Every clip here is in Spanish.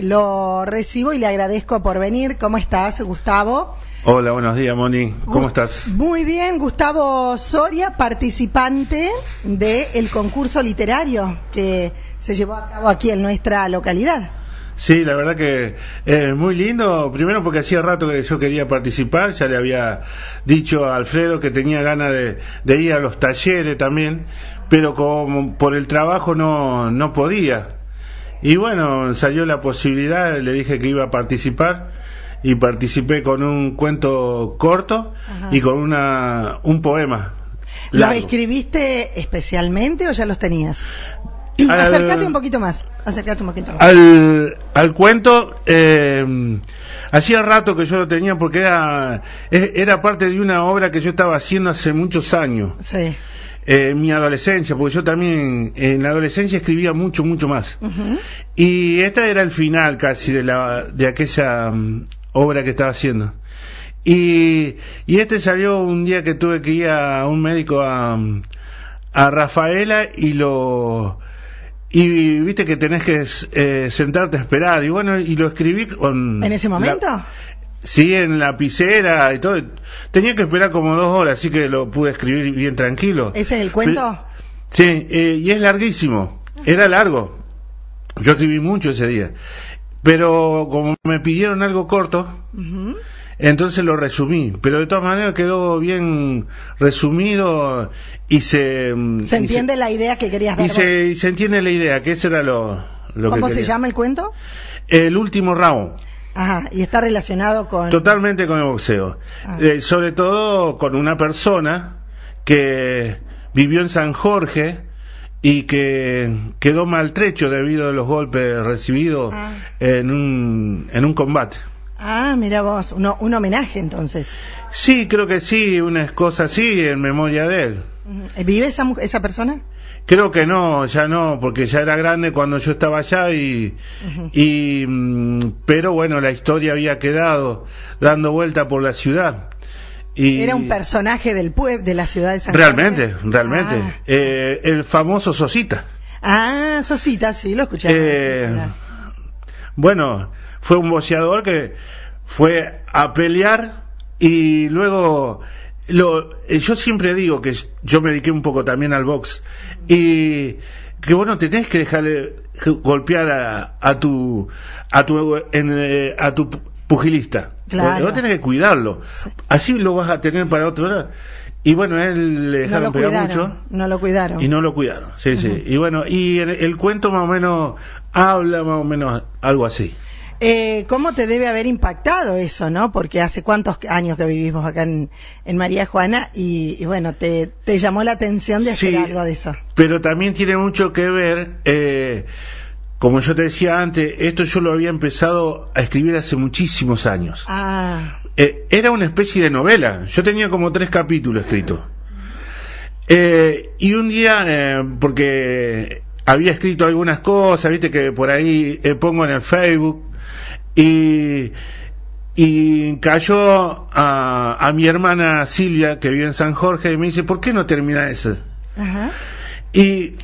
lo recibo y le agradezco por venir. ¿Cómo estás, Gustavo? Hola, buenos días, Moni. ¿Cómo estás? Muy bien, Gustavo Soria, participante del concurso literario que se llevó a cabo aquí en nuestra localidad. Sí, la verdad que es muy lindo. Primero porque hacía rato que yo quería participar, ya le había dicho a Alfredo que tenía ganas de, de ir a los talleres también, pero como por el trabajo no, no podía. Y bueno, salió la posibilidad, le dije que iba a participar y participé con un cuento corto Ajá. y con una, un poema. ¿Los escribiste especialmente o ya los tenías? Al- Acércate un poquito más. Acércate un poquito más. Al, al cuento, eh, hacía rato que yo lo tenía porque era, e- era parte de una obra que yo estaba haciendo hace muchos años, Sí. Eh, en mi adolescencia, porque yo también en la adolescencia escribía mucho, mucho más. Y esta era el final casi de, la, de aquella mm, obra que estaba haciendo. Y, y este salió un día que tuve que ir a un médico a, a Rafaela y lo... Y viste que tenés que eh, sentarte a esperar. Y bueno, y lo escribí con... ¿En ese momento? la- sí, en lapicera y todo. Tenía que esperar como dos horas, así que lo pude escribir bien tranquilo. ¿Ese es el cuento? Sí, eh, y es larguísimo. Era largo. Yo escribí mucho ese día. Pero como me pidieron algo corto, entonces lo resumí. Pero de todas maneras quedó bien resumido y se... ¿Se y entiende la idea que querías dar? y se, y se entiende la idea, que ese era lo, lo que ¿Cómo se llama el cuento? El último round. Ajá, y está relacionado con... Totalmente con el boxeo. Ah. Eh, sobre todo con una persona que vivió en San Jorge y que quedó maltrecho debido a los golpes recibidos Ah. en, un, en un combate. Ah, mira vos, uno- un homenaje entonces. Sí, creo que sí, una cosa así en memoria de él. ¿Vive esa, esa persona? Creo que no, ya no, porque ya era grande cuando yo estaba allá y, y mm, pero bueno, la historia había quedado dando vuelta por la ciudad. Y Era un personaje del pueblo, de la ciudad de San Realmente, realmente. Ah. Eh, el famoso Sosita. Ah, Sosita, sí, lo escuché. Eh, bueno, fue un boxeador que fue a pelear y luego lo, eh, yo siempre digo que yo me dediqué un poco también al box y que bueno tenés que dejarle golpear a, a tu a tu en, eh, a tu pugilista Claro. vos tenés que cuidarlo Sí. así lo vas a tener para otro lado y bueno él le no dejaron lo pegar mucho No lo cuidaron. y no lo cuidaron, sí, sí. Y bueno, y el, el cuento más o menos habla más o menos algo así. Eh, ¿Cómo te debe haber impactado eso, no? Porque hace cuántos años que vivimos acá en, en María Juana y, y bueno, te, te llamó la atención de hacer Sí. algo de eso. Pero también tiene mucho que ver, eh, como yo te decía antes, esto yo lo había empezado a escribir hace muchísimos años. Ah, Eh, era una especie de novela. Yo tenía como tres capítulos escritos. Eh, y un día, eh, porque había escrito algunas cosas, viste que por ahí pongo en el Facebook, y, y cayó a, a mi hermana Silvia, que vive en San Jorge, y me dice, ¿por qué no termina eso? ajá. Y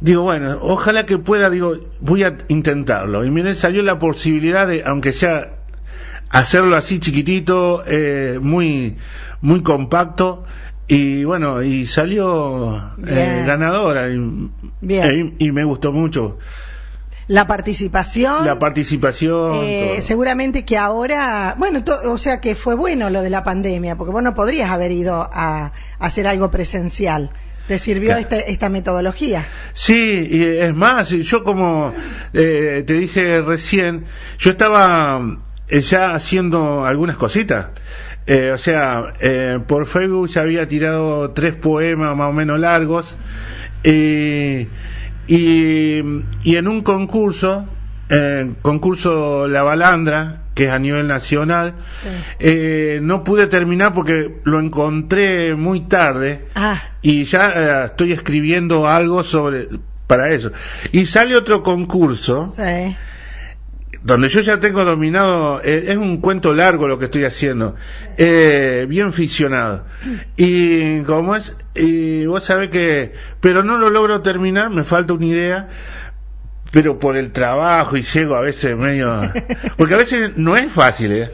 digo, bueno, ojalá que pueda, digo, voy a intentarlo. Y miren, salió la posibilidad de, aunque sea hacerlo así chiquitito, eh, muy, muy compacto. Y bueno, y salió eh, ganadora. Y, Bien. y me gustó mucho La participación. la participación. Eh, seguramente que ahora, bueno, to- o sea que fue bueno lo de la pandemia, porque vos no podrías haber ido a, a hacer algo presencial. ¿Te sirvió Claro. esta, esta metodología? Sí, y es más, yo como eh, te dije recién, yo estaba eh, ya haciendo algunas cositas. Eh, o sea, eh, por Facebook ya había tirado tres poemas más o menos largos. eh, y, y en un concurso, eh, concurso La Balandra, que es a nivel nacional, Sí. eh, no pude terminar porque lo encontré muy tarde Ah, y ya eh, estoy escribiendo algo sobre para eso. Y sale otro concurso sí. Donde yo ya tengo dominado, eh, es un cuento largo lo que estoy haciendo, eh, bien ficcionado. Y como es, y vos sabés que, pero no lo logro terminar, me falta una idea, pero por el trabajo y llego a veces medio... Porque a veces no es fácil, ¿eh?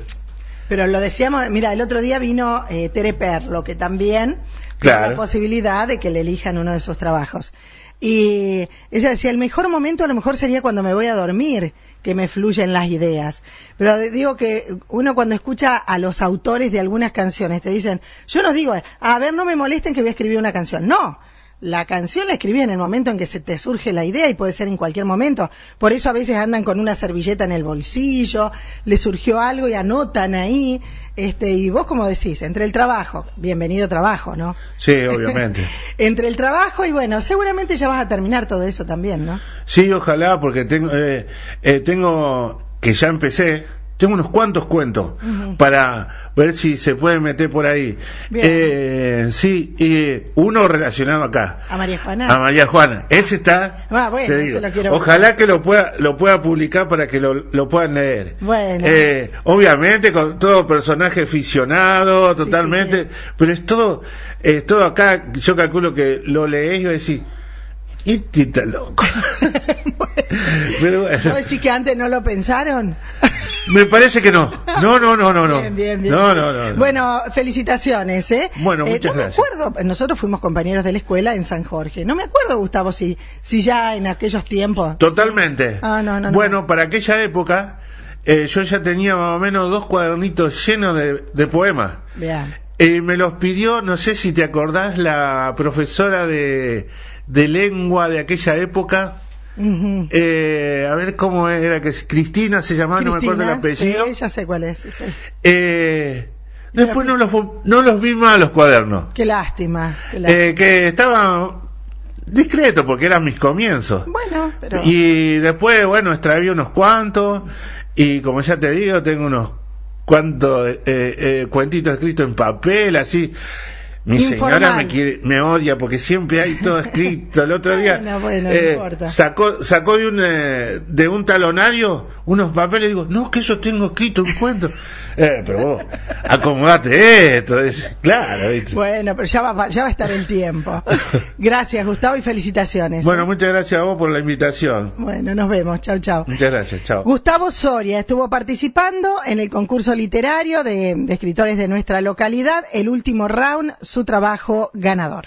Pero lo decíamos, mira, el otro día vino eh, Tere Perlo, que también tiene la posibilidad de que le elijan uno de sus trabajos. Y ella decía, el mejor momento a lo mejor sería cuando me voy a dormir, que me fluyen las ideas. Pero digo que uno cuando escucha a los autores de algunas canciones, te dicen, yo no digo, a ver, no me molesten que voy a escribir una canción. No, la canción la escribí en el momento en que se te surge la idea y puede ser en cualquier momento. Por eso a veces andan con una servilleta en el bolsillo, le surgió algo y anotan ahí. Este, y vos como decís, entre el trabajo, bienvenido trabajo, ¿no? Sí, obviamente. entre el trabajo y bueno, seguramente ya vas a terminar todo eso también, ¿no? Sí, ojalá, porque tengo, eh, eh, tengo que ya empecé, tengo unos cuantos cuentos para ver si se puede meter por ahí. Eh, sí, eh, uno relacionado acá. A María Juana. A María Juana. Ese está. Ah, bueno, lo quiero ojalá que lo pueda, lo pueda publicar para que lo, lo puedan leer. Bueno. Eh, obviamente con todo personaje aficionado, totalmente, pero es todo, es todo acá, yo calculo que lo lees y decís, este está loco. Pero bueno. ¿No decís que antes no lo pensaron? Me parece que no. No, no, no, no. no. Bien, bien, bien. No, no, no, Bueno, felicitaciones, ¿eh? Bueno, muchas eh, no gracias. Me acuerdo, nosotros fuimos compañeros de la escuela en San Jorge. No me acuerdo, Gustavo, si, si ya en aquellos tiempos. Totalmente. Ah, no, no, bueno, para aquella época, eh, yo ya tenía más o menos dos cuadernitos llenos de, de poemas. Bien. Eh, me los pidió, no sé si te acordás, la profesora de, de lengua de aquella época. Eh, a ver cómo era que Cristina se llamaba, no me acuerdo el apellido. Sí, ya sé cuál es. Eh, después no los, no los vi más los cuadernos. Qué lástima. Eh, que estaba discreto porque eran mis comienzos. Bueno, pero... Y después, bueno, extraví unos cuantos y como ya te digo, tengo unos cuantos eh, eh, cuentitos escritos en papel, así. Mi señora me, quiere, me odia porque siempre hay todo escrito. El otro día eh, sacó, sacó de un, eh, de un talonario unos papeles y digo, no, que eso tengo escrito un cuento. Eh, pero vos, acomodate esto. Es, claro, Bueno, pero ya va, ya va a estar el tiempo. Gracias, Gustavo, y felicitaciones. Bueno, muchas gracias a vos por la invitación. Bueno, nos vemos. Chao, chao. Muchas gracias, chao. Gustavo Soria estuvo participando en el concurso literario de, de escritores de nuestra localidad, el último round su trabajo ganador.